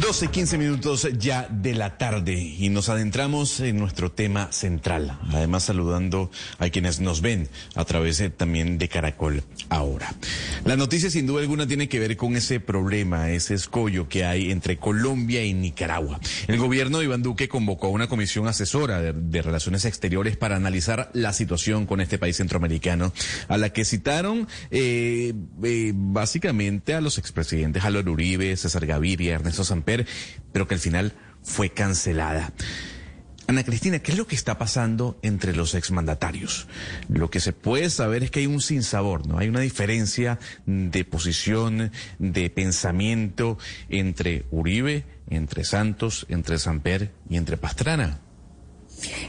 12, 15 minutos ya de la tarde y nos adentramos en nuestro tema central. Además, saludando a quienes nos ven a través también de Caracol ahora. La noticia, sin duda alguna, tiene que ver con ese problema, ese escollo que hay entre Colombia y Nicaragua. El gobierno de Iván Duque convocó a una comisión asesora de, Relaciones Exteriores para analizar la situación con este país centroamericano, a la que citaron eh, eh, básicamente a los expresidentes Álvaro Uribe, César Gaviria, Ernesto Pero que al final fue cancelada. Ana Cristina, ¿qué es lo que está pasando entre los exmandatarios? Lo que se puede saber es que hay un sinsabor, ¿no? Hay una diferencia de posición, de pensamiento entre Uribe, entre Santos, entre Samper y entre Pastrana.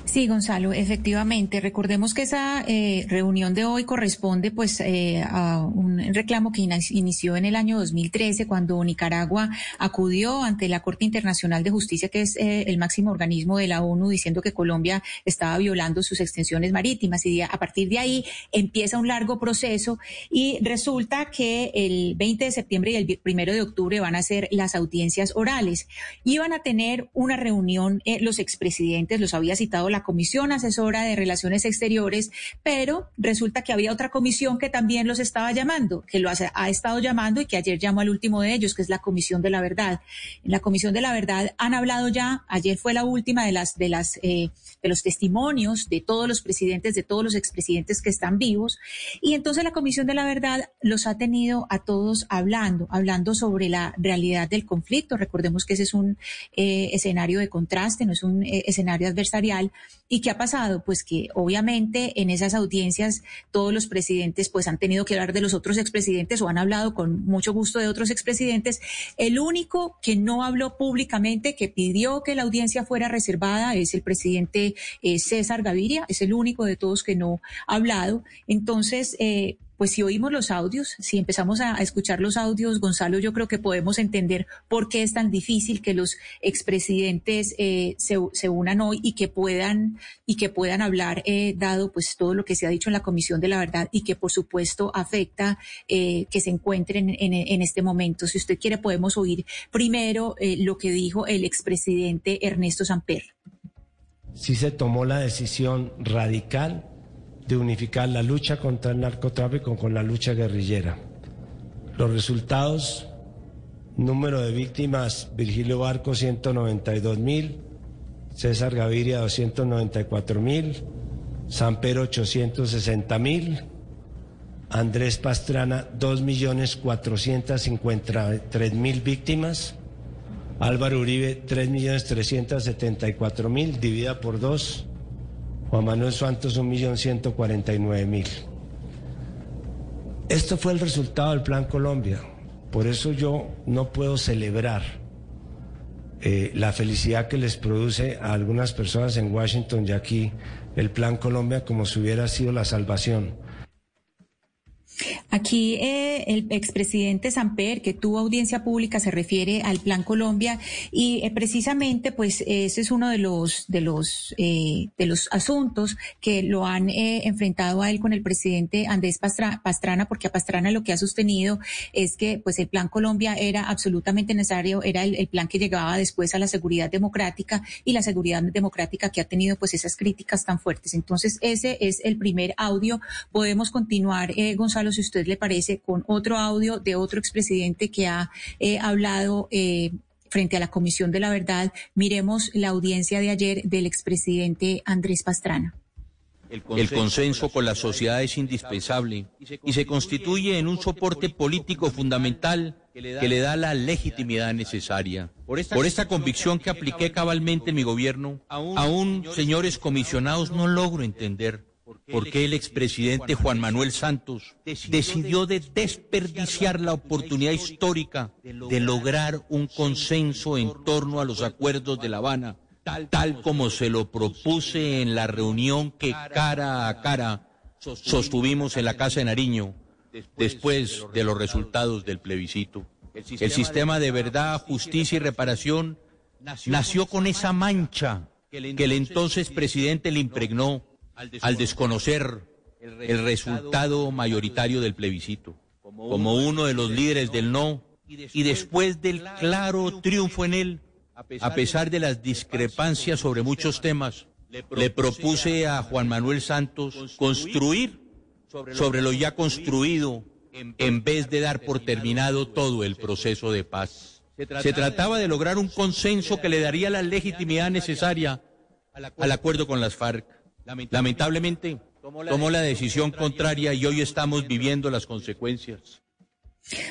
Sí, Gonzalo, efectivamente. Recordemos que esa eh, reunión de hoy corresponde pues eh, a un reclamo que inició en el año 2013 cuando Nicaragua acudió ante la Corte Internacional de Justicia, que es eh, el máximo organismo de la ONU, diciendo que Colombia estaba violando sus extensiones marítimas y a partir de ahí empieza un largo proceso y resulta que el 20 de septiembre y el primero de octubre van a ser las audiencias orales. Iban a tener una reunión los expresidentes, los había citado la Comisión Asesora de Relaciones Exteriores, pero resulta que había otra comisión que también los estaba llamando, que lo ha, estado llamando y que ayer llamó al último de ellos, que es la Comisión de la Verdad. La Comisión de la Verdad han hablado ya, ayer fue la última de las de las eh, los testimonios de todos los presidentes, de todos los expresidentes que están vivos, y entonces la Comisión de la Verdad los ha tenido a todos hablando, hablando sobre la realidad del conflicto. Recordemos que ese es un eh, escenario de contraste, no es un eh, escenario adversario ¿Y qué ha pasado? Pues que obviamente en esas audiencias todos los presidentes pues han tenido que hablar de los otros expresidentes o han hablado con mucho gusto de otros expresidentes. El único que no habló públicamente, que pidió que la audiencia fuera reservada, es el presidente eh, César Gaviria, es el único de todos que no ha hablado. Entonces, eh, pues si oímos los audios, si empezamos a, escuchar los audios, Gonzalo, yo creo que podemos entender por qué es tan difícil que los expresidentes eh, se, unan hoy y que puedan y que puedan hablar, eh, dado pues todo lo que se ha dicho en la Comisión de la Verdad y que por supuesto afecta eh, que se encuentren en, este momento. Si usted quiere, podemos oír primero lo que dijo el expresidente Ernesto Samper. Sí se tomó la decisión radical de unificar la lucha contra el narcotráfico con la lucha guerrillera. Los resultados, número de víctimas, Virgilio Barco 192 mil, César Gaviria 294 mil, Pedro 860 mil, Andrés Pastrana 2 millones 453 mil víctimas, Álvaro Uribe 3 millones 374 mil, dividida por dos, Juan Manuel Santos, 1.149.000. Esto fue el resultado del Plan Colombia. Por eso yo no puedo celebrar eh, la felicidad que les produce a algunas personas en Washington y aquí el Plan Colombia como si hubiera sido la salvación. Aquí eh, el expresidente Samper, que tuvo audiencia pública, se refiere al Plan Colombia y eh, precisamente, pues ese es uno de los de los eh, de los asuntos que lo han eh, enfrentado a él con el presidente Andrés Pastrana, porque a Pastrana lo que ha sostenido es que, pues el Plan Colombia era absolutamente necesario, era el, el plan que llegaba después a la seguridad democrática y la seguridad democrática que ha tenido, pues esas críticas tan fuertes. Entonces ese es el primer audio. Podemos continuar, Gonzalo, si usted le parece, con otro audio de otro expresidente que ha eh, hablado eh, frente a la Comisión de la Verdad. Miremos la audiencia de ayer del expresidente Andrés Pastrana. El consenso con la sociedad es indispensable y se constituye en un soporte político fundamental que le da la legitimidad necesaria. Por esta convicción que apliqué cabalmente en mi gobierno, aún, señores comisionados, no logro entender por qué el expresidente Juan Manuel Santos decidió de desperdiciar la oportunidad histórica de lograr un consenso en torno a los acuerdos de La Habana, tal como se lo propuse en la reunión que cara a cara sostuvimos en la Casa de Nariño después de los resultados del plebiscito. El sistema de verdad, justicia y reparación nació con esa mancha que el entonces presidente le impregnó al desconocer el resultado mayoritario del plebiscito. Como uno de los líderes del no y después del claro triunfo en él, a pesar de las discrepancias sobre muchos temas, le propuse a Juan Manuel Santos construir sobre lo ya construido en vez de dar por terminado todo el proceso de paz. Se trataba de lograr un consenso que le daría la legitimidad necesaria al acuerdo con las FARC. Lamentablemente, tomó la decisión contraria y hoy estamos viviendo las consecuencias.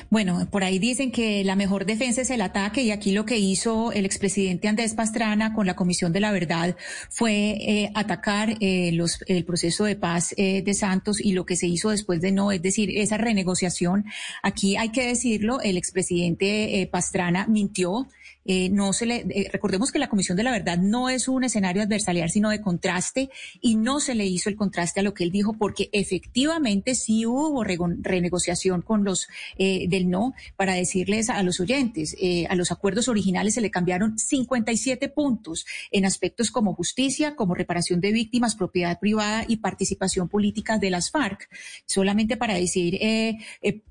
Bueno, por ahí dicen que la mejor defensa es el ataque y aquí lo que hizo el expresidente Andrés Pastrana con la Comisión de la Verdad fue eh, atacar eh, los, el proceso de paz eh, de Santos y lo que se hizo después de no, es decir, esa renegociación. Aquí hay que decirlo, el expresidente Pastrana mintió eh, no se le, eh, recordemos que la Comisión de la Verdad no es un escenario adversarial, sino de contraste, y no se le hizo el contraste a lo que él dijo, porque efectivamente sí hubo renegociación con los eh, del no, para decirles a los oyentes, a los acuerdos originales se le cambiaron 57 puntos en aspectos como justicia, como reparación de víctimas, propiedad privada y participación política de las FARC. Solamente para decir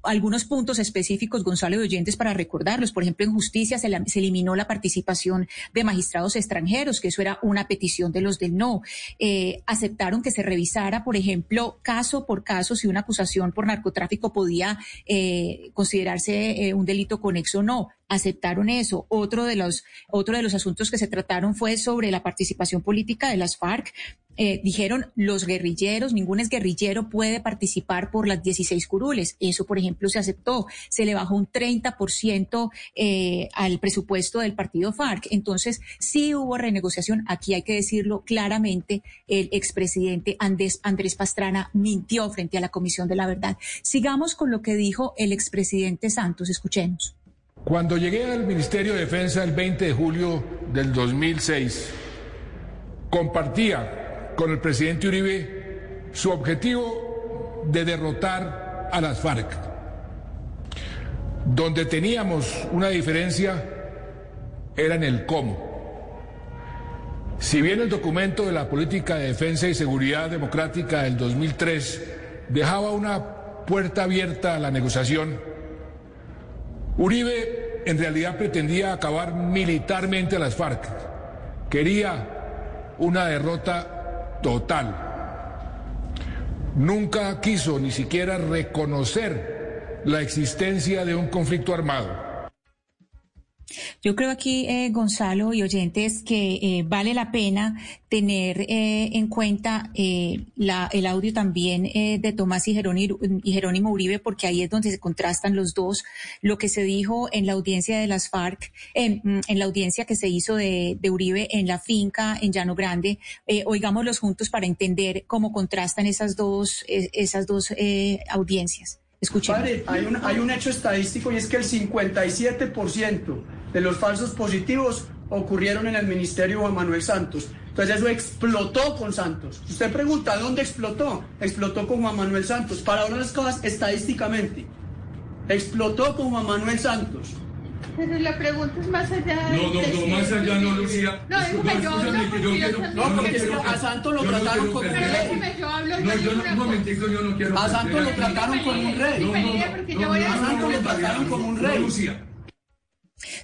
algunos puntos específicos, Gonzalo de oyentes, para recordarlos. Por ejemplo, en justicia se, se eliminó la participación de magistrados extranjeros, que eso era una petición de los del no. Eh, aceptaron que se revisara, por ejemplo, caso por caso, si una acusación por narcotráfico podía eh, considerarse eh, un delito conexo o no aceptaron eso. Otro de los, otro de los asuntos que se trataron fue sobre la participación política de las FARC. Eh, dijeron los guerrilleros, ningún es guerrillero puede participar por las 16 curules. Eso, por ejemplo, se aceptó. Se le bajó un 30% eh, al presupuesto del partido FARC. Entonces, sí hubo renegociación. Aquí hay que decirlo claramente. El expresidente Andrés, Andrés Pastrana mintió frente a la Comisión de la Verdad. Sigamos con lo que dijo el expresidente Santos. Escuchemos. Cuando llegué al Ministerio de Defensa el 20 de julio del 2006, compartía con el presidente Uribe su objetivo de derrotar a las FARC. Donde teníamos una diferencia era en el cómo. Si bien el documento de la Política de Defensa y Seguridad Democrática del 2003 dejaba una puerta abierta a la negociación, Uribe en realidad pretendía acabar militarmente a las FARC. Quería una derrota total. Nunca quiso ni siquiera reconocer la existencia de un conflicto armado. Yo creo aquí, eh, Gonzalo y oyentes, que eh, vale la pena tener eh, en cuenta la, el audio también de Tomás y Jerónimo, y Jerónimo, Uribe, porque ahí es donde se contrastan los dos. Lo que se dijo en la audiencia de las FARC, mm, en la audiencia que se hizo de, de Uribe en la finca en Llano Grande, oigámoslos juntos para entender cómo contrastan esas dos, esas dos audiencias. Padre, hay un, hay un hecho estadístico y es que el 57% de los falsos positivos ocurrieron en el ministerio Juan Manuel Santos. Entonces eso explotó con Santos. Usted pregunta, ¿dónde explotó? Explotó con Juan Manuel Santos. Para hablar las cosas estadísticamente, explotó con Juan Manuel Santos. Pero la pregunta es más allá de... No, no, no, más allá no, Lucía. No, déjame, yo hablo porque yo No, porque a Santos lo trataron como un rey. Déjame, yo hablo No, yo no, un momentico, yo no quiero... A Santos lo trataron como un rey. No, no, no, a Santos lo trataron como un rey. Lucía.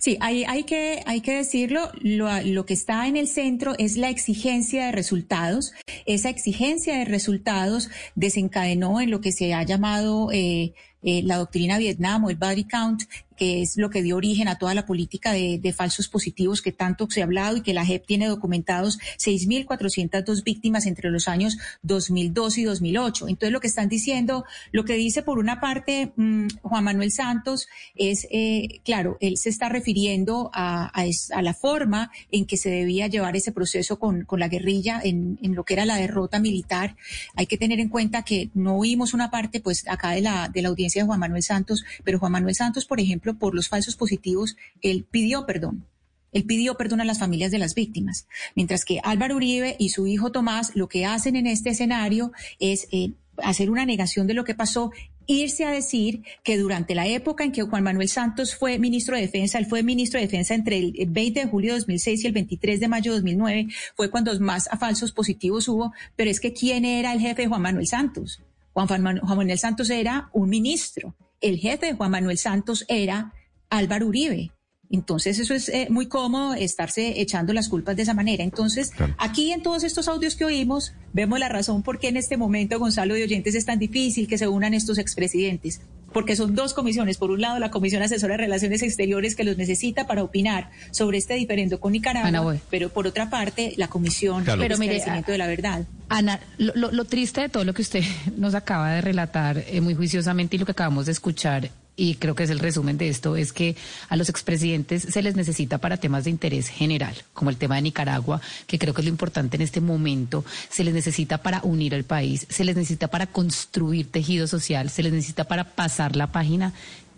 Sí, hay, hay, que, hay que decirlo, lo, lo, que está en el centro es la exigencia de resultados. Esa exigencia de resultados desencadenó en lo que se ha llamado eh, eh, la doctrina Vietnam o el body count, que es lo que dio origen a toda la política de, falsos positivos que tanto se ha hablado y que la JEP tiene documentados 6.402 víctimas entre los años 2002 y 2008. Entonces, lo que están diciendo, lo que dice por una parte mmm, Juan Manuel Santos es, eh, claro, él se está refiriendo a, a, la forma en que se debía llevar ese proceso con, con la guerrilla en, en, lo que era la derrota militar. Hay que tener en cuenta que no oímos una parte, pues, acá de la, de la audiencia de Juan Manuel Santos, pero Juan Manuel Santos, por ejemplo, por los falsos positivos, él pidió perdón. Él pidió perdón a las familias de las víctimas, mientras que Álvaro Uribe y su hijo Tomás lo que hacen en este escenario es eh, hacer una negación de lo que pasó irse a decir que durante la época en que Juan Manuel Santos fue ministro de Defensa, él fue ministro de Defensa entre el 20 de julio de 2006 y el 23 de mayo de 2009, fue cuando más falsos positivos hubo, pero es que ¿quién era el jefe de Juan Manuel Santos? Juan, Juan Manuel Santos era un ministro, el jefe de Juan Manuel Santos era Álvaro Uribe. Entonces eso es eh, muy cómodo estarse echando las culpas de esa manera. Entonces, claro. aquí en todos estos audios que oímos, vemos la razón por qué en este momento, Gonzalo de Oyentes, es tan difícil que se unan estos expresidentes. Porque son dos comisiones. Por un lado, la Comisión Asesora de Relaciones Exteriores que los necesita para opinar sobre este diferendo con Nicaragua. Ana, pero por otra parte, la Comisión claro. pero mire, de la Verdad. Ana, lo, lo, lo, triste de todo lo que usted nos acaba de relatar eh, muy juiciosamente y lo que acabamos de escuchar y creo que es el resumen de esto, es que a los expresidentes se les necesita para temas de interés general, como el tema de Nicaragua, que creo que es lo importante en este momento, se les necesita para unir al país, se les necesita para construir tejido social, se les necesita para pasar la página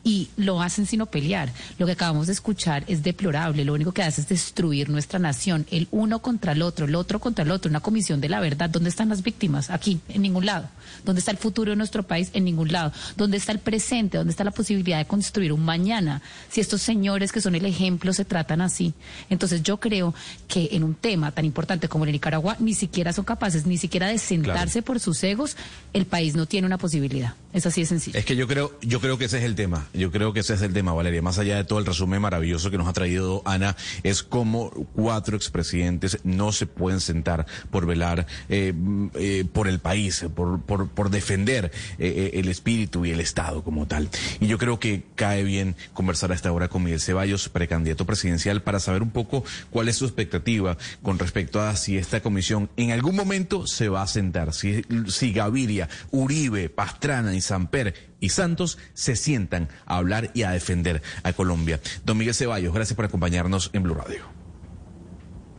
y lo hacen sino pelear. Lo que acabamos de escuchar es deplorable, lo único que hace es destruir nuestra nación, el uno contra el otro, el otro contra el otro, una comisión de la verdad. ¿Dónde están las víctimas? Aquí, en ningún lado. ¿Dónde está el futuro de nuestro país? En ningún lado. ¿Dónde está el presente? ¿Dónde está la posibilidad de construir un mañana? Si estos señores que son el ejemplo se tratan así. Entonces yo creo que en un tema tan importante como el de Nicaragua ni siquiera son capaces ni siquiera de sentarse claro. por sus egos, el país no tiene una posibilidad. Es así de sencillo. Es que yo creo, yo creo que ese es el tema. Yo creo que ese es el tema, Valeria. Más allá de todo el resumen maravilloso que nos ha traído Ana, es como cuatro expresidentes no se pueden sentar por velar eh, eh, por el país, por, por, defender eh, el espíritu y el Estado como tal. Y yo creo que cae bien conversar a esta hora con Miguel Ceballos, precandidato presidencial, para saber un poco cuál es su expectativa con respecto a si esta comisión en algún momento se va a sentar, si, si Gaviria, Uribe, Pastrana Samper y Santos se sientan a hablar y a defender a Colombia. Don Miguel Ceballos, gracias por acompañarnos en Blue Radio.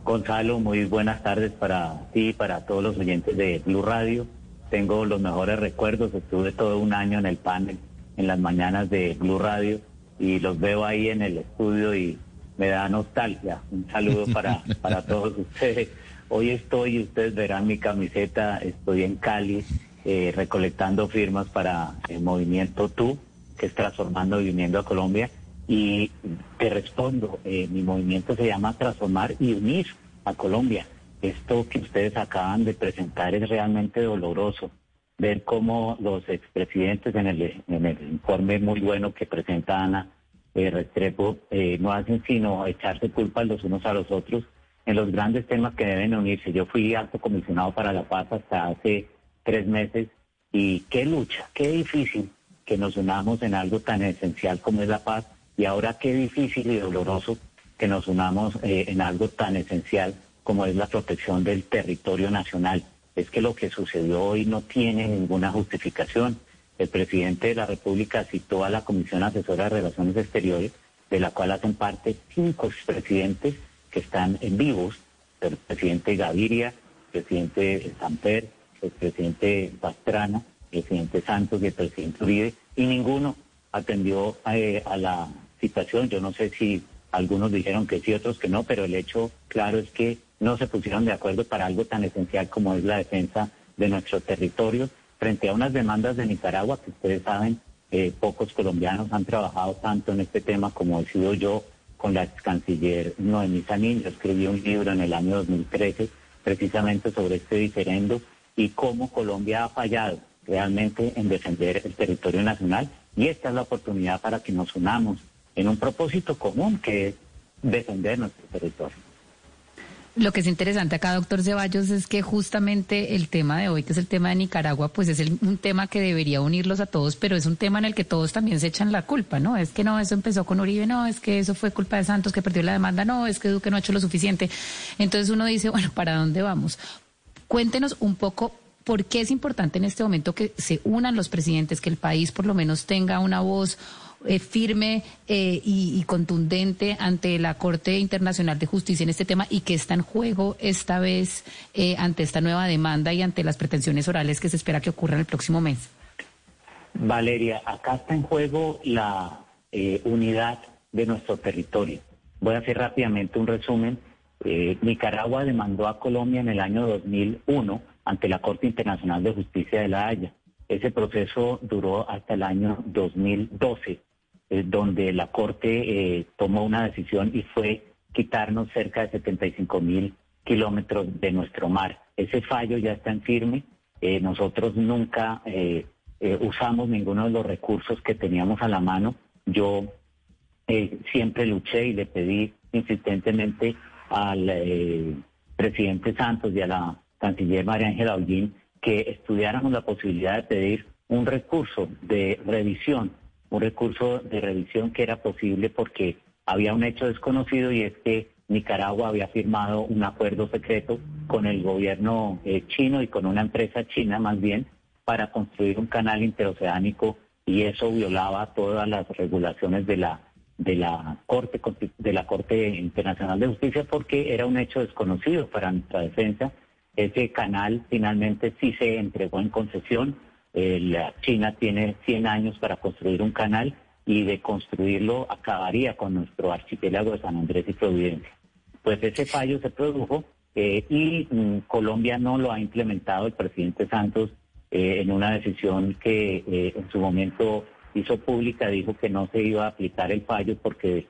Gonzalo, muy buenas tardes para ti y para todos los oyentes de Blue Radio. Tengo los mejores recuerdos, estuve todo un año en el panel, en las mañanas de Blue Radio y los veo ahí en el estudio y me da nostalgia. Un saludo para, para todos ustedes. Hoy estoy, ustedes verán mi camiseta, estoy en Cali, eh, recolectando firmas para el movimiento Tú, que es Transformando y Uniendo a Colombia. Y te respondo, eh, mi movimiento se llama Transformar y Unir a Colombia. Esto que ustedes acaban de presentar es realmente doloroso. Ver cómo los expresidentes en el, en el informe muy bueno que presenta Ana eh, Restrepo eh, no hacen sino echarse culpas los unos a los otros en los grandes temas que deben unirse. Yo fui alto comisionado para la paz hasta hace tres meses y qué lucha, qué difícil que nos unamos en algo tan esencial como es la paz y ahora qué difícil y doloroso que nos unamos eh, en algo tan esencial como es la protección del territorio nacional. Es que lo que sucedió hoy no tiene ninguna justificación. El presidente de la República citó a la Comisión Asesora de Relaciones Exteriores, de la cual hacen parte cinco expresidentes que están en vivos, el presidente Gaviria, el presidente Samper, el presidente Pastrana, el presidente Santos y el presidente Uribe, y ninguno atendió eh, a la situación. Yo no sé si algunos dijeron que sí, otros que no, pero el hecho claro es que no se pusieron de acuerdo para algo tan esencial como es la defensa de nuestro territorio frente a unas demandas de Nicaragua que ustedes saben, eh, pocos colombianos han trabajado tanto en este tema como he sido yo con la ex canciller Noemí Sanín. Yo escribí un libro en el año 2013 precisamente sobre este diferendo y cómo Colombia ha fallado realmente en defender el territorio nacional y esta es la oportunidad para que nos unamos en un propósito común que es defender nuestro territorio. Lo que es interesante acá, doctor Ceballos, es que justamente el tema de hoy, que es el tema de Nicaragua, pues es el, un tema que debería unirlos a todos, pero es un tema en el que todos también se echan la culpa, ¿no? Es que no, eso empezó con Uribe, no, es que eso fue culpa de Santos que perdió la demanda, no, es que Duque no ha hecho lo suficiente. Entonces uno dice, bueno, ¿para dónde vamos? Cuéntenos un poco por qué es importante en este momento que se unan los presidentes, que el país por lo menos tenga una voz eh, firme eh, y, contundente ante la Corte Internacional de Justicia en este tema y que está en juego esta vez ante esta nueva demanda y ante las pretensiones orales que se espera que ocurran el próximo mes? Valeria, acá está en juego la unidad de nuestro territorio. Voy a hacer rápidamente un resumen. Nicaragua demandó a Colombia en el año 2001 ante la Corte Internacional de Justicia de La Haya. Ese proceso duró hasta el año 2012, eh, donde la Corte eh, tomó una decisión y fue quitarnos cerca de 75 mil kilómetros de nuestro mar. Ese fallo ya está en firme. Eh, nosotros nunca usamos ninguno de los recursos que teníamos a la mano. Yo siempre luché y le pedí insistentemente al presidente Santos y a la canciller María Ángela Hollín que estudiáramos la posibilidad de pedir un recurso de revisión, un recurso de revisión que era posible porque había un hecho desconocido y es que Nicaragua había firmado un acuerdo secreto con el gobierno eh, chino y con una empresa china más bien para construir un canal interoceánico y eso violaba todas las regulaciones de la de la Corte de la Corte Internacional de Justicia porque era un hecho desconocido para nuestra defensa ese canal finalmente sí se entregó en concesión. Eh, la China tiene 100 años para construir un canal y de construirlo acabaría con nuestro archipiélago de San Andrés y Providencia. Pues ese fallo se produjo eh, y mm, Colombia no lo ha implementado el presidente Santos eh, en una decisión que en su momento hizo pública, dijo que no se iba a aplicar el fallo porque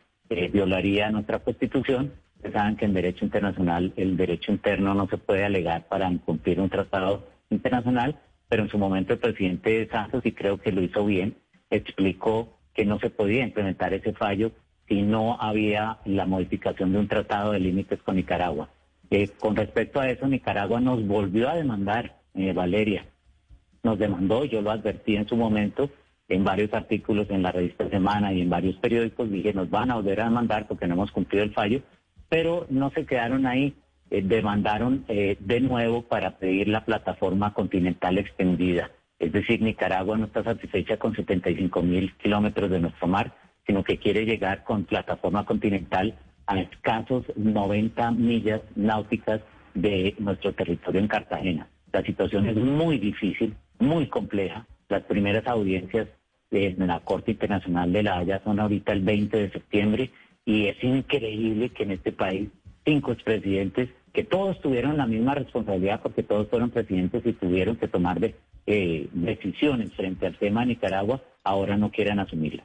violaría nuestra constitución saben que en derecho internacional el derecho interno no se puede alegar para incumplir un tratado internacional, pero en su momento el presidente Santos, y creo que lo hizo bien, explicó que no se podía implementar ese fallo si no había la modificación de un tratado de límites con Nicaragua. Eh, con respecto a eso, Nicaragua nos volvió a demandar, eh, Valeria. Nos demandó, yo lo advertí en su momento, en varios artículos en la revista Semana y en varios periódicos, dije, nos van a volver a demandar porque no hemos cumplido el fallo pero no se quedaron ahí, eh, demandaron eh, de nuevo para pedir la plataforma continental extendida. Es decir, Nicaragua no está satisfecha con 75 mil kilómetros de nuestro mar, sino que quiere llegar con plataforma continental a escasos 90 millas náuticas de nuestro territorio en Cartagena. La situación es muy difícil, muy compleja. Las primeras audiencias en la Corte Internacional de la Haya son ahorita el 20 de septiembre y es increíble que en este país cinco expresidentes, que todos tuvieron la misma responsabilidad porque todos fueron presidentes y tuvieron que tomar eh, decisiones frente al tema de Nicaragua, ahora no quieran asumirla.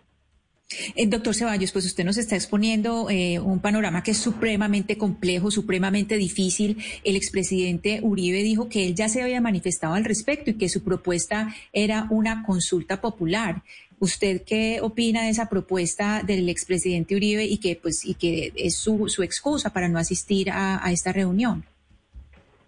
Eh, doctor Ceballos, pues usted nos está exponiendo eh, un panorama que es supremamente complejo, supremamente difícil. El expresidente Uribe dijo que él ya se había manifestado al respecto y que su propuesta era una consulta popular. ¿Usted qué opina de esa propuesta del expresidente Uribe y que, pues, y que es su, su excusa para no asistir a, esta reunión?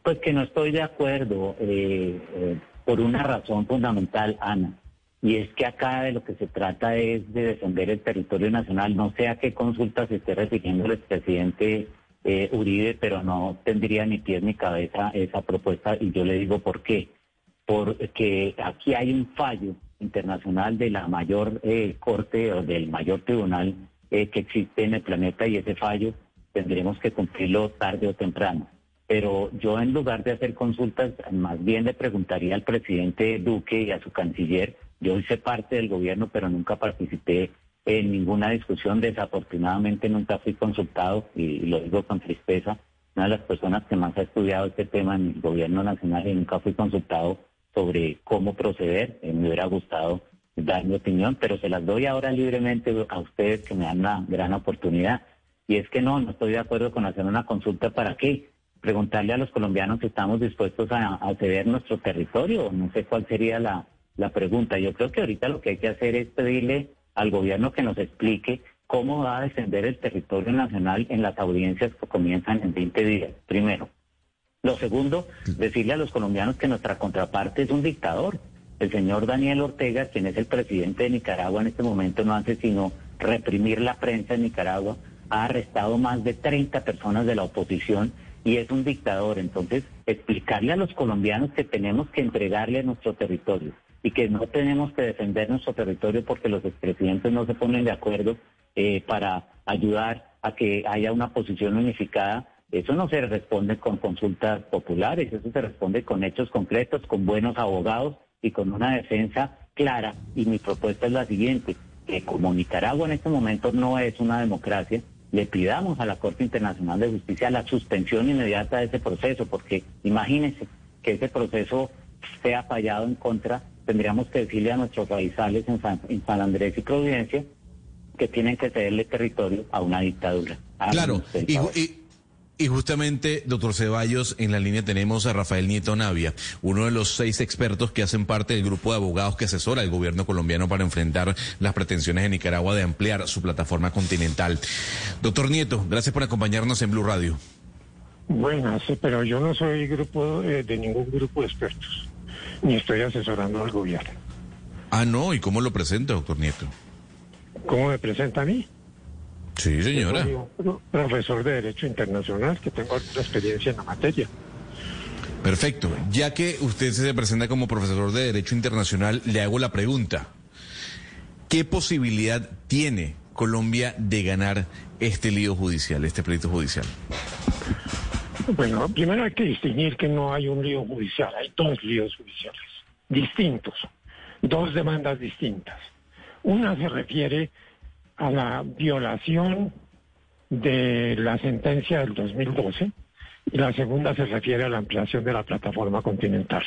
Pues que no estoy de acuerdo eh, eh, por una razón fundamental, Ana. Y es que acá de lo que se trata es de defender el territorio nacional. No sé a qué consulta se esté refiriendo el expresidente eh, Uribe, pero no tendría ni pies ni cabeza esa propuesta. Y yo le digo por qué. Porque aquí hay un fallo internacional de la mayor eh, corte o del mayor tribunal eh, que existe en el planeta y ese fallo tendremos que cumplirlo tarde o temprano. Pero yo en lugar de hacer consultas, más bien le preguntaría al presidente Duque y a su canciller, yo hice parte del gobierno, pero nunca participé en ninguna discusión, desafortunadamente nunca fui consultado, y lo digo con tristeza, una de las personas que más ha estudiado este tema en el gobierno nacional y nunca fui consultado sobre cómo proceder. Eh, me hubiera gustado dar mi opinión, pero se las doy ahora libremente a ustedes que me dan una gran oportunidad. Y es que no, no estoy de acuerdo con hacer una consulta para qué. Preguntarle a los colombianos si estamos dispuestos a, ceder nuestro territorio. No sé cuál sería la, la pregunta. Yo creo que ahorita lo que hay que hacer es pedirle al gobierno que nos explique cómo va a defender el territorio nacional en las audiencias que comienzan en 20 días. Primero. Lo segundo, decirle a los colombianos que nuestra contraparte es un dictador. El señor Daniel Ortega, quien es el presidente de Nicaragua en este momento, no hace sino reprimir la prensa en Nicaragua, ha arrestado más de 30 personas de la oposición y es un dictador. Entonces, explicarle a los colombianos que tenemos que entregarle a nuestro territorio, y que no tenemos que defender nuestro territorio porque los expresidentes no se ponen de acuerdo eh, para ayudar a que haya una posición unificada. Eso no se responde con consultas populares, eso se responde con hechos concretos, con buenos abogados y con una defensa clara. Y mi propuesta es la siguiente, que como Nicaragua en este momento no es una democracia, le pidamos a la Corte Internacional de Justicia la suspensión inmediata de ese proceso, porque imagínense que ese proceso sea fallado en contra, tendríamos que decirle a nuestros raizales en San, en San Andrés y Providencia que tienen que cederle territorio a una dictadura. Claro, y- y justamente, doctor Ceballos, en la línea tenemos a Rafael Nieto Navia, uno de los seis expertos que hacen parte del grupo de abogados que asesora al gobierno colombiano para enfrentar las pretensiones de Nicaragua de ampliar su plataforma continental. Doctor Nieto, gracias por acompañarnos en Blue Radio. Buenas, pero yo no soy grupo eh, de ningún grupo de expertos, ni estoy asesorando al gobierno. Ah, no, ¿y cómo lo presenta, doctor Nieto? ¿Cómo me presenta a mí? Sí, señora. Yo soy un profesor de Derecho Internacional que tengo alguna experiencia en la materia. Perfecto. Ya que usted se presenta como profesor de Derecho Internacional, le hago la pregunta. ¿Qué posibilidad tiene Colombia de ganar este lío judicial, este pleito judicial? Bueno, primero hay que distinguir que no hay un lío judicial, hay dos líos judiciales distintos, dos demandas distintas. Una se refiere a la violación de la sentencia del 2012 y la segunda se refiere a la ampliación de la plataforma continental.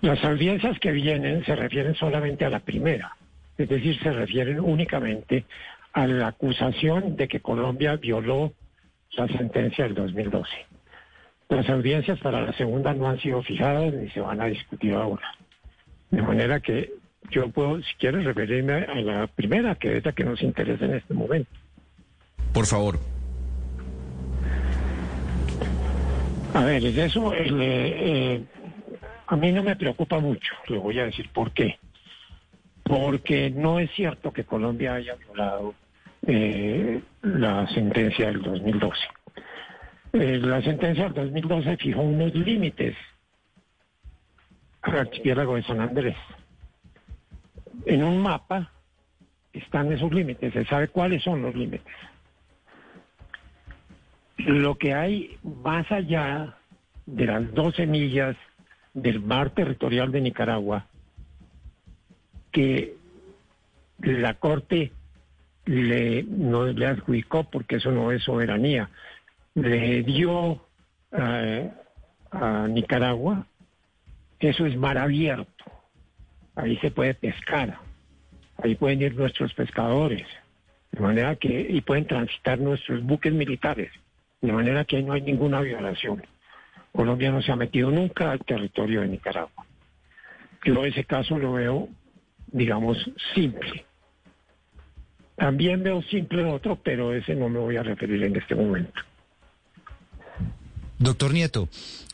Las audiencias que vienen se refieren solamente a la primera, es decir, se refieren únicamente a la acusación de que Colombia violó la sentencia del 2012. Las audiencias para la segunda no han sido fijadas ni se van a discutir ahora. De manera que yo puedo, si quieres, referirme a la primera, que es la que nos interesa en este momento. Por favor. A ver, es eso, el, eh, eh, a mí no me preocupa mucho, le voy a decir por qué. Porque no es cierto que Colombia haya violado eh, la sentencia del 2012. Eh, la sentencia del 2012 fijó unos límites al archipiélago de San Andrés. En un mapa están esos límites, se sabe cuáles son los límites. Lo que hay más allá de las 12 millas del mar territorial de Nicaragua, que la Corte le, no le adjudicó porque eso no es soberanía, le dio eh, a Nicaragua, eso es mar abierto, ahí se puede pescar, ahí pueden ir nuestros pescadores, de manera que, y pueden transitar nuestros buques militares, de manera que ahí no hay ninguna violación. Colombia no se ha metido nunca al territorio de Nicaragua. Yo ese caso lo veo, digamos, simple. También veo simple otro, pero ese no me voy a referir en este momento. Doctor Nieto,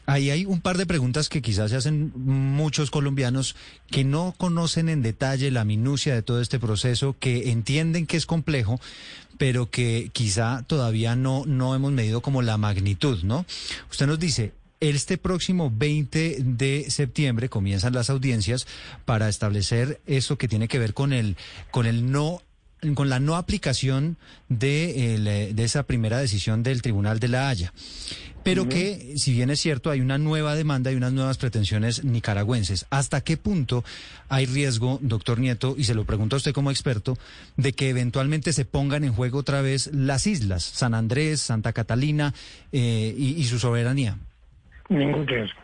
ahí hay un par de preguntas que quizás se hacen muchos colombianos que no conocen en detalle la minucia de todo este proceso, que entienden que es complejo, pero que quizá todavía no, no hemos medido como la magnitud, ¿no? Usted nos dice, este próximo 20 de septiembre comienzan las audiencias para establecer eso que tiene que ver con el, con el no con la no aplicación de, el, de esa primera decisión del Tribunal de la Haya. Pero que, si bien es cierto, hay una nueva demanda y unas nuevas pretensiones nicaragüenses. ¿Hasta qué punto hay riesgo, doctor Nieto, y se lo pregunto a usted como experto, de que eventualmente se pongan en juego otra vez las islas, San Andrés, Santa Catalina eh, y, y su soberanía? Ningún riesgo.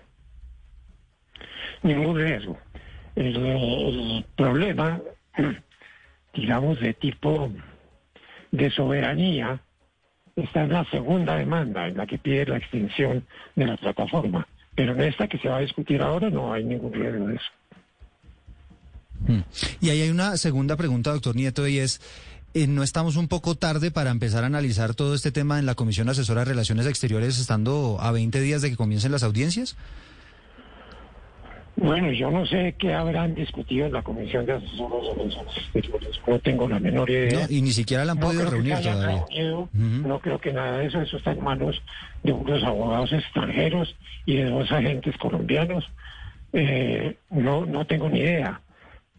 Ningún riesgo. El, el problema, digamos, de tipo de soberanía está en la segunda demanda, en la que pide la extinción de la plataforma. Pero en esta que se va a discutir ahora no hay ningún riesgo de eso. Mm. Y ahí hay una segunda pregunta, doctor Nieto, y es, eh, ¿no estamos un poco tarde para empezar a analizar todo este tema en la Comisión Asesora de Relaciones Exteriores, estando a 20 días de que comiencen las audiencias? Bueno, yo no sé qué habrán discutido en la Comisión de Asesores. No tengo la menor idea. No, y ni siquiera la han No podido reunir todavía. reunido. No creo que nada de eso. Eso está en manos de unos abogados extranjeros y de dos agentes colombianos. eh, no, no tengo ni idea.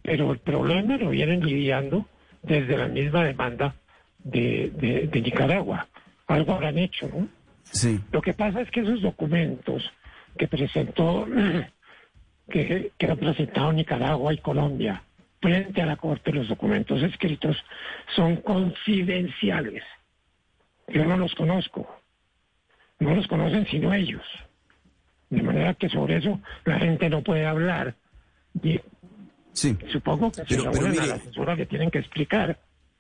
Pero el problema lo vienen lidiando desde la misma demanda de, de, de Nicaragua. Algo habrán hecho, ¿no? Sí. Lo que pasa es que esos documentos que presentó, que, que han presentado Nicaragua y Colombia frente a la Corte, los documentos escritos son confidenciales. Yo no los conozco. No los conocen sino ellos. De manera que sobre eso la gente no puede hablar. Y Sí. supongo que Pero- reúnen a la asesora le tienen que explicar,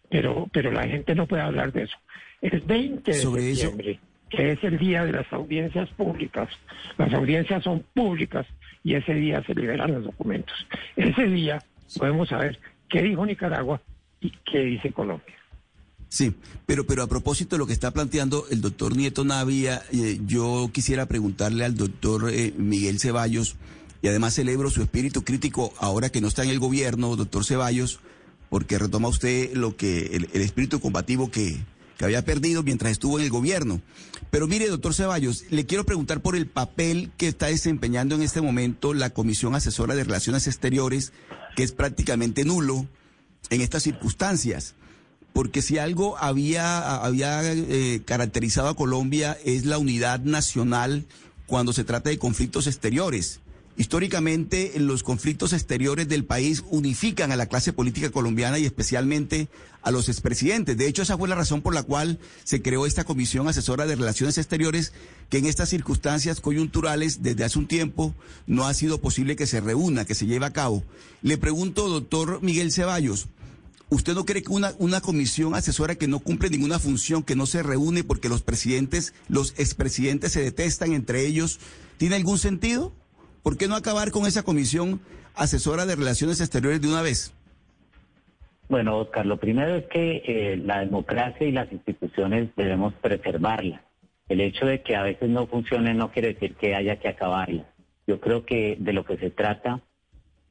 pero, pero la gente no puede hablar de eso. El 20 de Sobre eso- septiembre, que es el día de las audiencias públicas, las audiencias son públicas y ese día se liberan los documentos. Ese día podemos saber qué dijo Nicaragua y qué dice Colombia. Sí, pero, pero a propósito de lo que está planteando el doctor Nieto Navia, eh, yo quisiera preguntarle al doctor eh, Miguel Ceballos, y además celebro su espíritu crítico ahora que no está en el gobierno, doctor Ceballos, porque retoma usted lo que el, el espíritu combativo que, que había perdido mientras estuvo en el gobierno. Pero mire, doctor Ceballos, le quiero preguntar por el papel que está desempeñando en este momento la Comisión Asesora de Relaciones Exteriores, que es prácticamente nulo en estas circunstancias porque si algo había, había eh, caracterizado a Colombia es la unidad nacional cuando se trata de conflictos exteriores. Históricamente, los conflictos exteriores del país unifican a la clase política colombiana y especialmente a los expresidentes. De hecho, esa fue la razón por la cual se creó esta Comisión Asesora de Relaciones Exteriores, que en estas circunstancias coyunturales, desde hace un tiempo, no ha sido posible que se reúna, que se lleve a cabo. Le pregunto, doctor Miguel Ceballos, ¿Usted no cree que una, una comisión asesora que no cumple ninguna función, que no se reúne porque los presidentes, los expresidentes se detestan entre ellos, tiene algún sentido? ¿Por qué no acabar con esa comisión asesora de relaciones exteriores de una vez? Bueno, Oscar, lo primero es que eh, la democracia y las instituciones debemos preservarla. El hecho de que a veces no funcione no quiere decir que haya que acabarla. Yo creo que de lo que se trata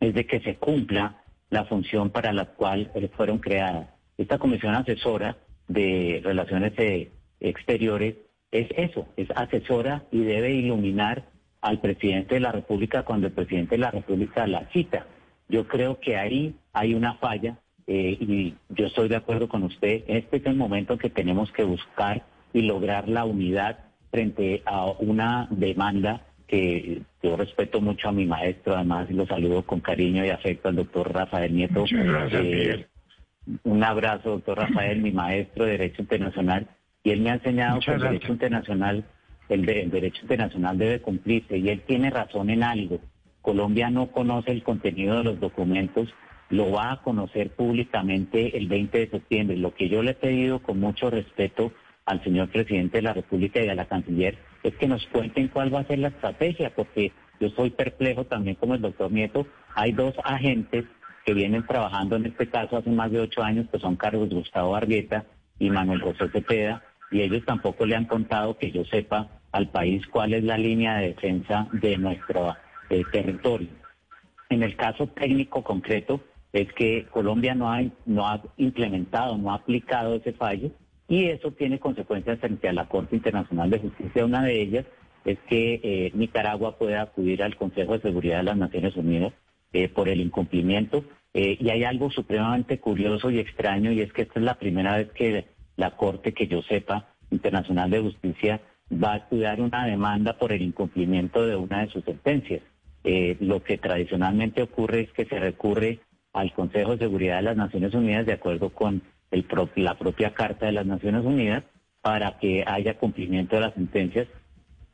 es de que se cumpla la función para la cual eh, fueron creadas. Esta comisión asesora de relaciones eh, exteriores es eso, es asesora y debe iluminar al presidente de la República cuando el presidente de la República la cita. Yo creo que ahí hay una falla eh, y yo estoy de acuerdo con usted. Este es el momento en que tenemos que buscar y lograr la unidad frente a una demanda que yo respeto mucho a mi maestro, además y lo saludo con cariño y afecto al doctor Rafael Nieto. Muchas gracias, Miguel. un abrazo, doctor Rafael, mi maestro de Derecho Internacional, y él me ha enseñado Muchas que el gracias. derecho internacional, el, de- el derecho internacional debe cumplirse, y él tiene razón en algo. Colombia no conoce el contenido de los documentos, lo va a conocer públicamente el 20 de septiembre. Lo que yo le he pedido con mucho respeto al señor presidente de la República y a la canciller es que nos cuenten cuál va a ser la estrategia, porque yo soy perplejo también como el doctor Nieto. Hay dos agentes que vienen trabajando en este caso hace más de ocho años, que son Carlos Gustavo Argueta y Manuel José Cepeda, y ellos tampoco le han contado que yo sepa al país cuál es la línea de defensa de nuestro territorio. En el caso técnico concreto es que Colombia no ha, no ha implementado, no ha aplicado ese fallo y eso tiene consecuencias frente a la Corte Internacional de Justicia. Una de ellas es que eh, Nicaragua puede acudir al Consejo de Seguridad de las Naciones Unidas eh, por el incumplimiento. Eh, y hay algo supremamente curioso y extraño y es que esta es la primera vez que la Corte, que yo sepa, Internacional de Justicia, va a estudiar una demanda por el incumplimiento de una de sus sentencias. Eh, lo que tradicionalmente ocurre es que se recurre al Consejo de Seguridad de las Naciones Unidas de acuerdo con la propia Carta de las Naciones Unidas para que haya cumplimiento de las sentencias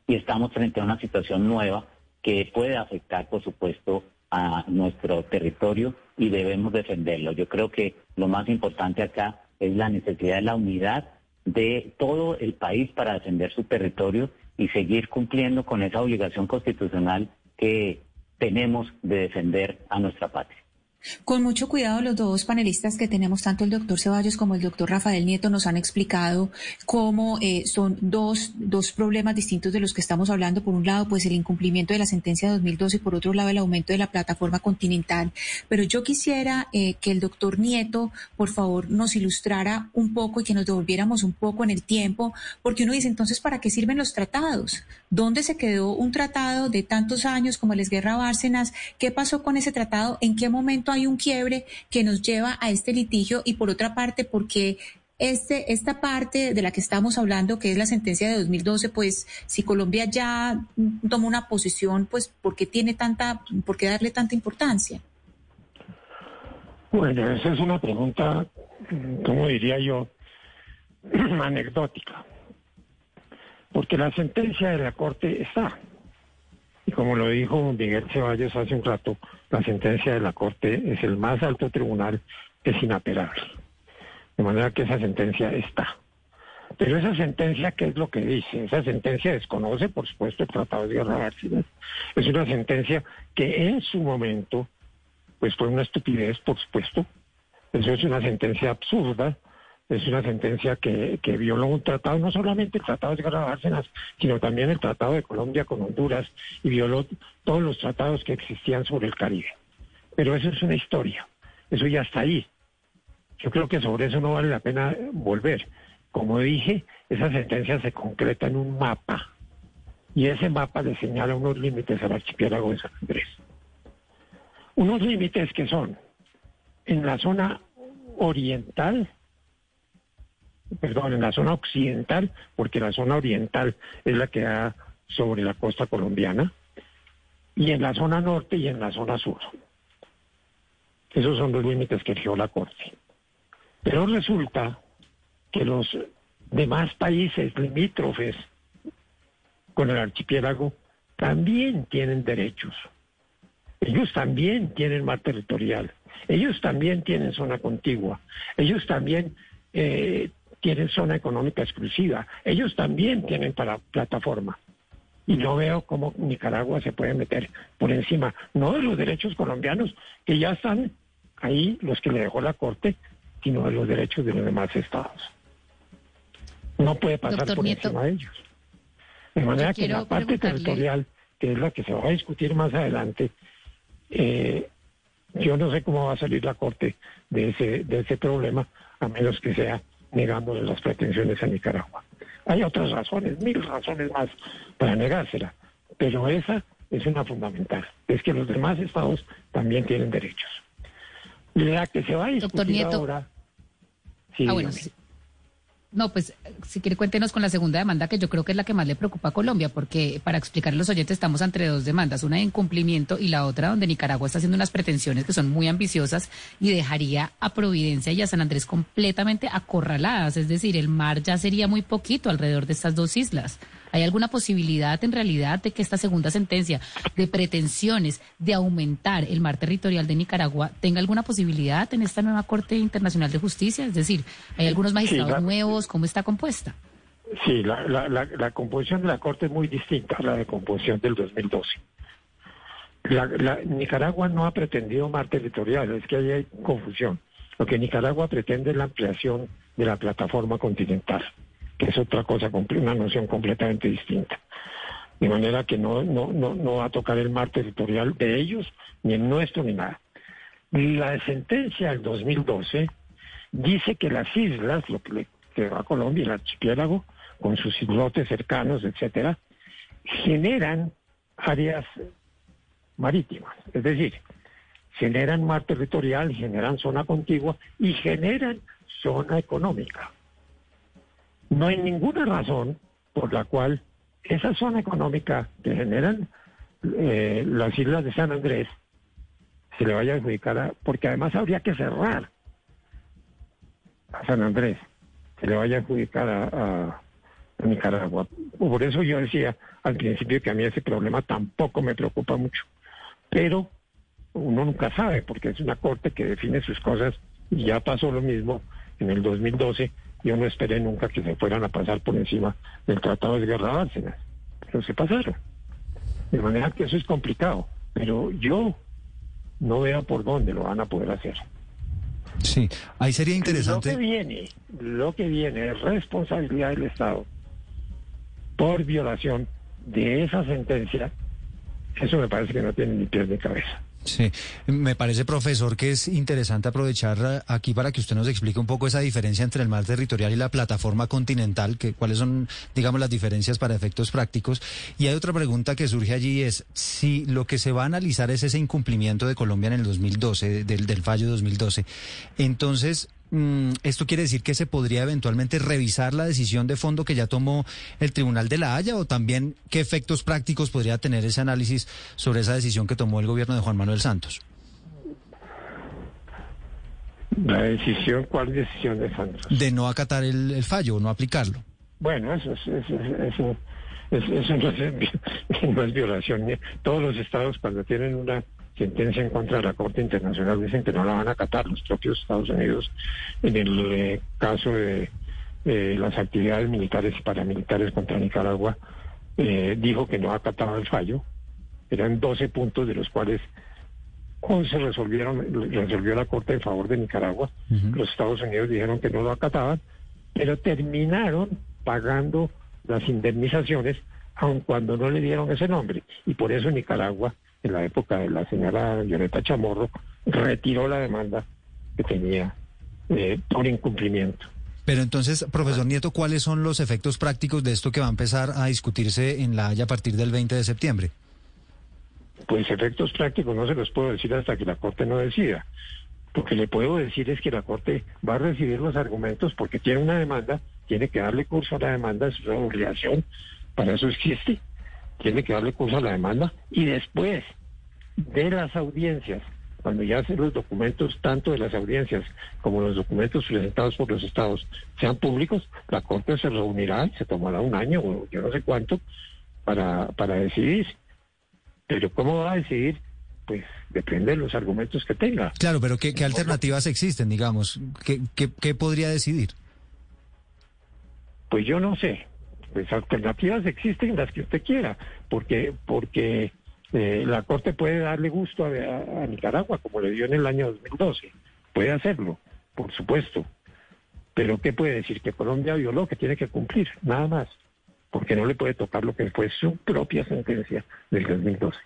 y estamos frente a una situación nueva que puede afectar, por supuesto, a nuestro territorio y debemos defenderlo. Yo creo que lo más importante acá es la necesidad de la unidad de todo el país para defender su territorio y seguir cumpliendo con esa obligación constitucional que tenemos de defender a nuestra patria. Con mucho cuidado, los dos panelistas que tenemos, tanto el doctor Ceballos como el doctor Rafael Nieto, nos han explicado cómo eh, son dos, dos problemas distintos de los que estamos hablando. Por un lado, pues el incumplimiento de la sentencia de 2012 y por otro lado, el aumento de la plataforma continental. Pero yo quisiera eh, que el doctor Nieto, por favor, nos ilustrara un poco y que nos devolviéramos un poco en el tiempo, porque uno dice, entonces, ¿para qué sirven los tratados? ¿Dónde se quedó un tratado de tantos años como el Guerra Bárcenas? ¿Qué pasó con ese tratado? ¿En qué momento hay un quiebre que nos lleva a este litigio y por otra parte, porque este, esta parte de la que estamos hablando, que es la sentencia de 2012, pues si Colombia ya toma una posición, pues ¿por qué tiene tanta, por qué darle tanta importancia? Bueno, esa es una pregunta, como diría yo, anecdótica. Porque la sentencia de la Corte está. Y como lo dijo Miguel Ceballos hace un rato, la sentencia de la Corte es el más alto tribunal, es inapelable. De manera que esa sentencia está. Pero esa sentencia, ¿qué es lo que dice? Esa sentencia desconoce, por supuesto, el Tratado de Guerra Es una sentencia que en su momento, pues fue una estupidez, por supuesto. Eso es una sentencia absurda, es una sentencia que, que violó un tratado, no solamente el Tratado de Bárcenas, sino también el Tratado de Colombia con Honduras y violó todos los tratados que existían sobre el Caribe. Pero eso es una historia, eso ya está ahí. Yo creo que sobre eso no vale la pena volver. Como dije, esa sentencia se concreta en un mapa y ese mapa le señala unos límites al archipiélago de San Andrés. Unos límites que son en la zona oriental perdón, en la zona occidental, porque la zona oriental es la que da sobre la costa colombiana, y en la zona norte y en la zona sur. Esos son los límites que fijó la Corte. Pero resulta que los demás países limítrofes con el archipiélago también tienen derechos. Ellos también tienen mar territorial. Ellos también tienen zona contigua. Ellos también eh, tienen zona económica exclusiva. Ellos también tienen para plataforma. Y no veo cómo Nicaragua se puede meter por encima, no de los derechos colombianos, que ya están ahí los que le dejó la Corte, sino de los derechos de los demás estados. No puede pasar por encima de ellos. De manera que la parte territorial, que es la que se va a discutir más adelante, eh, yo no sé cómo va a salir la Corte de ese, de ese problema, a menos que sea negándole las pretensiones a Nicaragua. Hay otras razones, mil razones más para negársela, pero esa es una fundamental, es que los demás estados también tienen derechos. La que se va a discutir ahora... Sí, ah, no, pues si quiere cuéntenos con la segunda demanda, que yo creo que es la que más le preocupa a Colombia, porque para explicar a los oyentes estamos entre dos demandas, una de incumplimiento y la otra donde Nicaragua está haciendo unas pretensiones que son muy ambiciosas y dejaría a Providencia y a San Andrés completamente acorraladas, es decir, el mar ya sería muy poquito alrededor de estas dos islas. ¿Hay alguna posibilidad en realidad de que esta segunda sentencia de pretensiones de aumentar el mar territorial de Nicaragua tenga alguna posibilidad en esta nueva Corte Internacional de Justicia? Es decir, ¿hay algunos magistrados nuevos? ¿Cómo está compuesta? Sí, la, la, composición de la Corte es muy distinta a la de composición del 2012. La, Nicaragua no ha pretendido mar territorial, es que ahí hay confusión. Lo que Nicaragua pretende es la ampliación de la plataforma continental que es otra cosa, una noción completamente distinta. De manera que no, no, no, no va a tocar el mar territorial de ellos, ni el nuestro, ni nada. La sentencia del 2012 dice que las islas, lo que le quedó a Colombia, el archipiélago, con sus islotes cercanos, etcétera, generan áreas marítimas, es decir, generan mar territorial, generan zona contigua y generan zona económica. No hay ninguna razón por la cual esa zona económica que generan eh, las islas de San Andrés se le vaya a adjudicar, a, porque además habría que cerrar a San Andrés, se le vaya a adjudicar a, Nicaragua. Por eso yo decía al principio que a mí ese problema tampoco me preocupa mucho, pero uno nunca sabe, porque es una corte que define sus cosas y ya pasó lo mismo en el 2012 yo no esperé nunca que se fueran a pasar por encima del Tratado de Guerra Bárcenas, pero se pasaron. De manera que eso es complicado. Pero yo no vea por dónde lo van a poder hacer. Sí, ahí sería interesante. Lo que viene, lo que viene es responsabilidad del Estado por violación de esa sentencia. Eso me parece que no tiene ni pies ni cabeza. Sí, me parece, profesor, que es interesante aprovechar eh, aquí para que usted nos explique un poco esa diferencia entre el mar territorial y la plataforma continental, que cuáles son, digamos, las diferencias para efectos prácticos. Y hay otra pregunta que surge allí es si lo que se va a analizar es ese incumplimiento de Colombia en el 2012, del, del fallo 2012. Entonces, ¿Esto quiere decir que se podría eventualmente revisar la decisión de fondo que ya tomó el Tribunal de la Haya o también qué efectos prácticos podría tener ese análisis sobre esa decisión que tomó el gobierno de Juan Manuel Santos? La decisión, ¿cuál decisión de Santos? De no acatar el, fallo o no aplicarlo. Bueno, eso, es, eso, eso, eso no, es, no es violación. Todos los estados cuando tienen una sentencia en contra de la Corte Internacional dicen que no la van a acatar los propios Estados Unidos en el eh, caso de las actividades militares y paramilitares contra Nicaragua. Eh, dijo que no acataba el fallo. Eran 12 puntos de los cuales 11 resolvieron resolvió la Corte en favor de Nicaragua. Los Estados Unidos dijeron que no lo acataban pero terminaron pagando las indemnizaciones aun cuando no le dieron ese nombre. Y por eso Nicaragua en la época de la señora Violeta Chamorro, retiró la demanda que tenía eh, por incumplimiento. Pero entonces, profesor Nieto, ¿cuáles son los efectos prácticos de esto que va a empezar a discutirse en La Haya a partir del 20 de septiembre? Pues efectos prácticos no se los puedo decir hasta que la Corte no decida. Lo que le puedo decir es que la Corte va a recibir los argumentos porque tiene una demanda, tiene que darle curso a la demanda, es una obligación, para eso existe tiene que darle curso a la demanda y después de las audiencias, cuando ya los documentos, tanto de las audiencias como los documentos presentados por los estados, sean públicos, la Corte se reunirá, se tomará un año o yo no sé cuánto para, para decidir. Pero ¿cómo va a decidir? Pues depende de los argumentos que tenga. Claro, pero ¿qué, alternativas existen, digamos? ¿Qué, qué, qué podría decidir? Pues yo no sé pues alternativas existen las que usted quiera, porque porque eh, la Corte puede darle gusto a, Nicaragua, como le dio en el año 2012. Puede hacerlo, por supuesto. Pero ¿qué puede decir? Que Colombia violó, que tiene que cumplir, nada más. Porque no le puede tocar lo que fue su propia sentencia del 2012.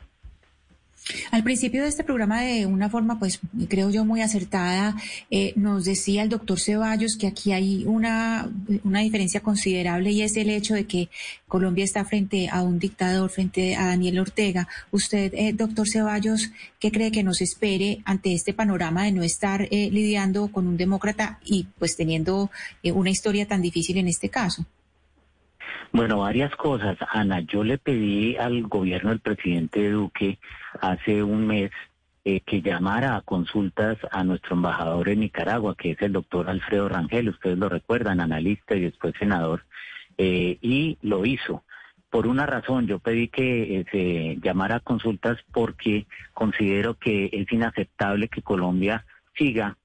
Al principio de este programa, de una forma, pues creo yo muy acertada, eh, nos decía el doctor Ceballos que aquí hay una, diferencia considerable y es el hecho de que Colombia está frente a un dictador, frente a Daniel Ortega. Usted, eh, doctor Ceballos, ¿qué cree que nos espere ante este panorama de no estar eh, lidiando con un demócrata y pues teniendo una historia tan difícil en este caso? Bueno, varias cosas. Ana, yo le pedí al gobierno del presidente Duque hace un mes eh, que llamara a consultas a nuestro embajador en Nicaragua, que es el doctor Alfredo Rangel, ustedes lo recuerdan, analista y después senador, eh, y lo hizo. Por una razón, yo pedí que eh, se llamara a consultas porque considero que es inaceptable que Colombia siga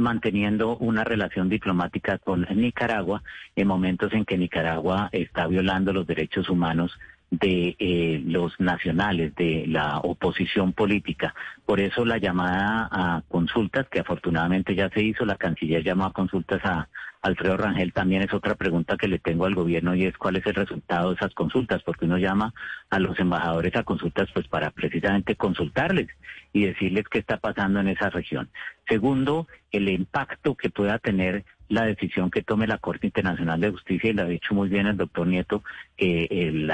manteniendo una relación diplomática con Nicaragua en momentos en que Nicaragua está violando los derechos humanos de eh, los nacionales, de la oposición política. Por eso la llamada a consultas, que afortunadamente ya se hizo, la canciller llamó a consultas a Alfredo Rangel, también es otra pregunta que le tengo al gobierno y es cuál es el resultado de esas consultas, porque uno llama a los embajadores a consultas pues para precisamente consultarles y decirles qué está pasando en esa región. Segundo, el impacto que pueda tener la decisión que tome la Corte Internacional de Justicia, y lo ha dicho muy bien el doctor Nieto, que el,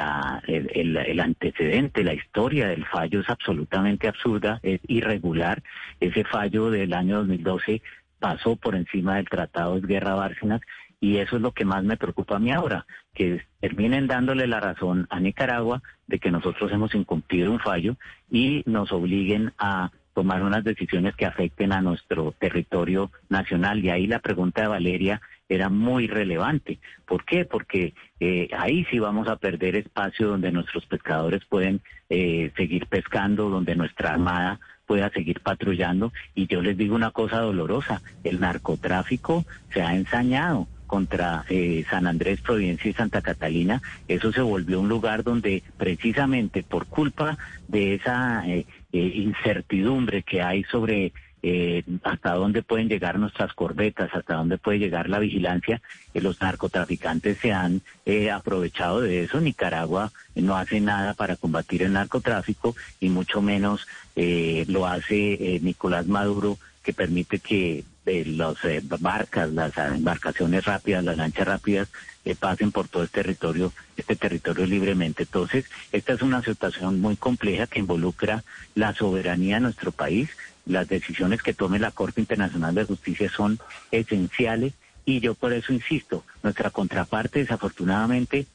el, antecedente, la historia del fallo es absolutamente absurda, es irregular. Ese fallo del año 2012 pasó por encima del Tratado de Guerra Bárcenas y eso es lo que más me preocupa a mí ahora, que terminen dándole la razón a Nicaragua de que nosotros hemos incumplido un fallo y nos obliguen a tomar unas decisiones que afecten a nuestro territorio nacional. Y ahí la pregunta de Valeria era muy relevante. ¿Por qué? Porque eh, ahí sí vamos a perder espacio donde nuestros pescadores pueden eh, seguir pescando, donde nuestra armada pueda seguir patrullando. Y yo les digo una cosa dolorosa, el narcotráfico se ha ensañado contra eh, San Andrés, Providencia y Santa Catalina, eso se volvió un lugar donde precisamente por culpa de esa eh, incertidumbre que hay sobre eh, hasta dónde pueden llegar nuestras corbetas, hasta dónde puede llegar la vigilancia, que los narcotraficantes se han eh, aprovechado de eso. Nicaragua no hace nada para combatir el narcotráfico y mucho menos eh, lo hace Nicolás Maduro, que permite que las barcas, las embarcaciones rápidas, las lanchas rápidas, pasen por todo el territorio, este territorio libremente. Entonces, esta es una situación muy compleja que involucra la soberanía de nuestro país, las decisiones que tome la Corte Internacional de Justicia son esenciales y yo por eso insisto, nuestra contraparte desafortunadamente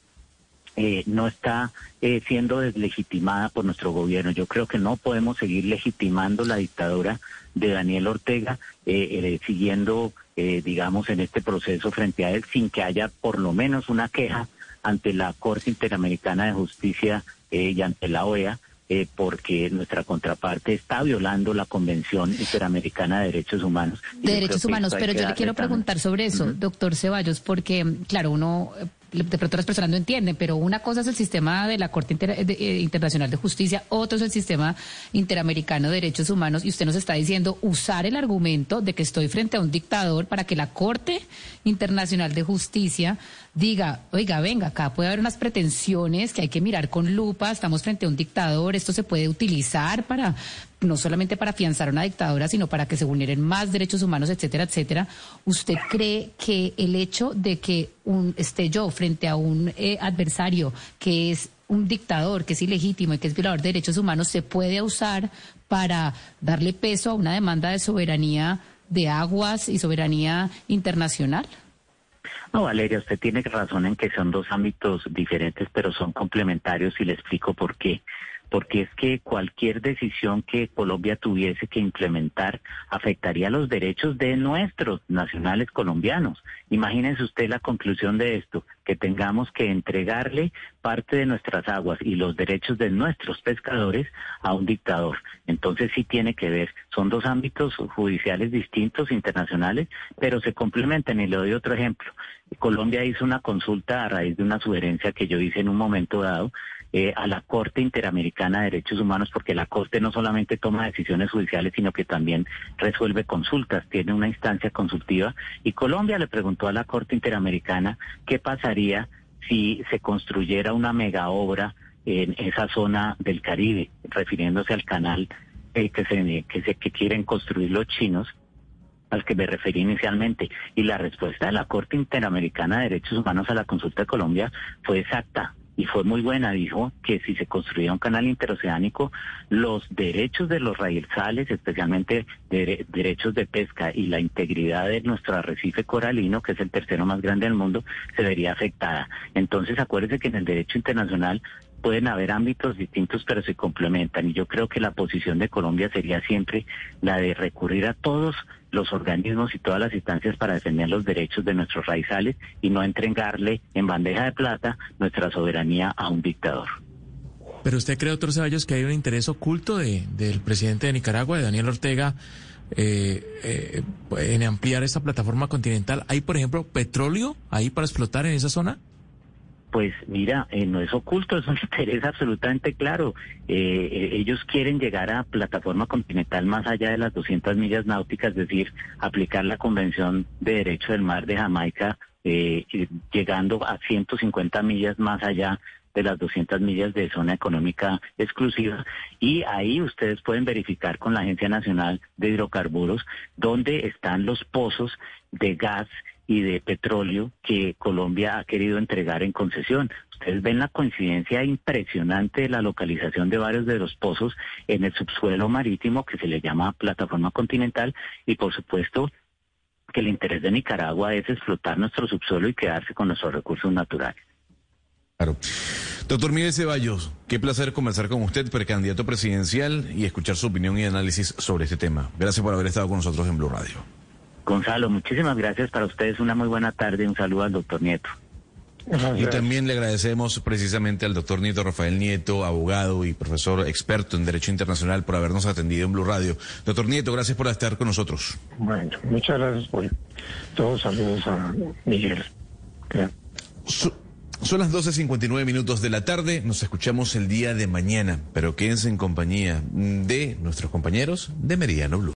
eh, no está eh, siendo deslegitimada por nuestro gobierno. Yo creo que no podemos seguir legitimando la dictadura de Daniel Ortega, eh, siguiendo, digamos, en este proceso frente a él, sin que haya por lo menos una queja ante la Corte Interamericana de Justicia y ante la OEA eh, porque nuestra contraparte está violando la Convención Interamericana de Derechos Humanos. De Derechos Humanos, pero yo le quiero preguntar sobre eso, doctor Ceballos, porque, claro, uno de pronto las personas no entienden, pero una cosa es el sistema de la Corte eh, Internacional de Justicia, otro es el sistema interamericano de derechos humanos, y usted nos está diciendo usar el argumento de que estoy frente a un dictador para que la Corte Internacional de Justicia diga, oiga, venga, acá puede haber unas pretensiones que hay que mirar con lupa, estamos frente a un dictador, esto se puede utilizar para no solamente para afianzar una dictadura, sino para que se vulneren más derechos humanos, etcétera, etcétera. ¿Usted cree que el hecho de que un, esté yo frente a un eh, adversario que es un dictador, que es ilegítimo y que es violador de derechos humanos, se puede usar para darle peso a una demanda de soberanía de aguas y soberanía internacional? No, Valeria, usted tiene razón en que son dos ámbitos diferentes, pero son complementarios y le explico por qué porque es que cualquier decisión que Colombia tuviese que implementar afectaría los derechos de nuestros nacionales colombianos. Imagínense usted la conclusión de esto, que tengamos que entregarle parte de nuestras aguas y los derechos de nuestros pescadores a un dictador. Entonces sí tiene que ver, son dos ámbitos judiciales distintos, internacionales, pero se complementan y le doy otro ejemplo. Colombia hizo una consulta a raíz de una sugerencia que yo hice en un momento dado eh, a la Corte Interamericana de Derechos Humanos, porque la Corte no solamente toma decisiones judiciales, sino que también resuelve consultas, tiene una instancia consultiva. Y Colombia le preguntó a la Corte Interamericana qué pasaría si se construyera una mega obra en esa zona del Caribe, refiriéndose al canal eh, que, se, que, se, que quieren construir los chinos al que me referí inicialmente. Y la respuesta de la Corte Interamericana de Derechos Humanos a la consulta de Colombia fue exacta y fue muy buena, dijo que si se construía un canal interoceánico, los derechos de los raizales, especialmente derechos de pesca y la integridad de nuestro arrecife coralino, que es el tercero más grande del mundo, se vería afectada. Entonces, acuérdese que en el derecho internacional pueden haber ámbitos distintos, pero se complementan. Y yo creo que la posición de Colombia sería siempre la de recurrir a todos los organismos y todas las instancias para defender los derechos de nuestros raizales y no entregarle en bandeja de plata nuestra soberanía a un dictador. Pero usted cree, doctor Ceballos, que hay un interés oculto de, del presidente de Nicaragua, de Daniel Ortega, eh, eh, en ampliar esta plataforma continental. ¿Hay, por ejemplo, petróleo ahí para explotar en esa zona? Pues mira, eh, no es oculto, es un interés absolutamente claro. Eh, eh, ellos quieren llegar a plataforma continental más allá de las 200 millas náuticas, es decir, aplicar la Convención de Derecho del Mar de Jamaica, llegando a 150 millas más allá de las 200 millas de zona económica exclusiva y ahí ustedes pueden verificar con la Agencia Nacional de Hidrocarburos dónde están los pozos de gas y de petróleo que Colombia ha querido entregar en concesión. Ustedes ven la coincidencia impresionante de la localización de varios de los pozos en el subsuelo marítimo que se le llama plataforma continental y por supuesto que el interés de Nicaragua es explotar nuestro subsuelo y quedarse con nuestros recursos naturales. Claro. Doctor Miguel Ceballos, qué placer conversar con usted, precandidato presidencial, y escuchar su opinión y análisis sobre este tema. Gracias por haber estado con nosotros en Blue Radio. Gonzalo, muchísimas gracias para ustedes. Una muy buena tarde. Un saludo al doctor Nieto. Y también le agradecemos precisamente al doctor Nieto Rafael Nieto, abogado y profesor experto en Derecho Internacional, por habernos atendido en Blue Radio. Doctor Nieto, gracias por estar con nosotros. Bueno, muchas gracias por todos. Saludos a Miguel. Son las 12.59 minutos de la tarde, nos escuchamos el día de mañana, pero quédense en compañía de nuestros compañeros de Meridiano Blue.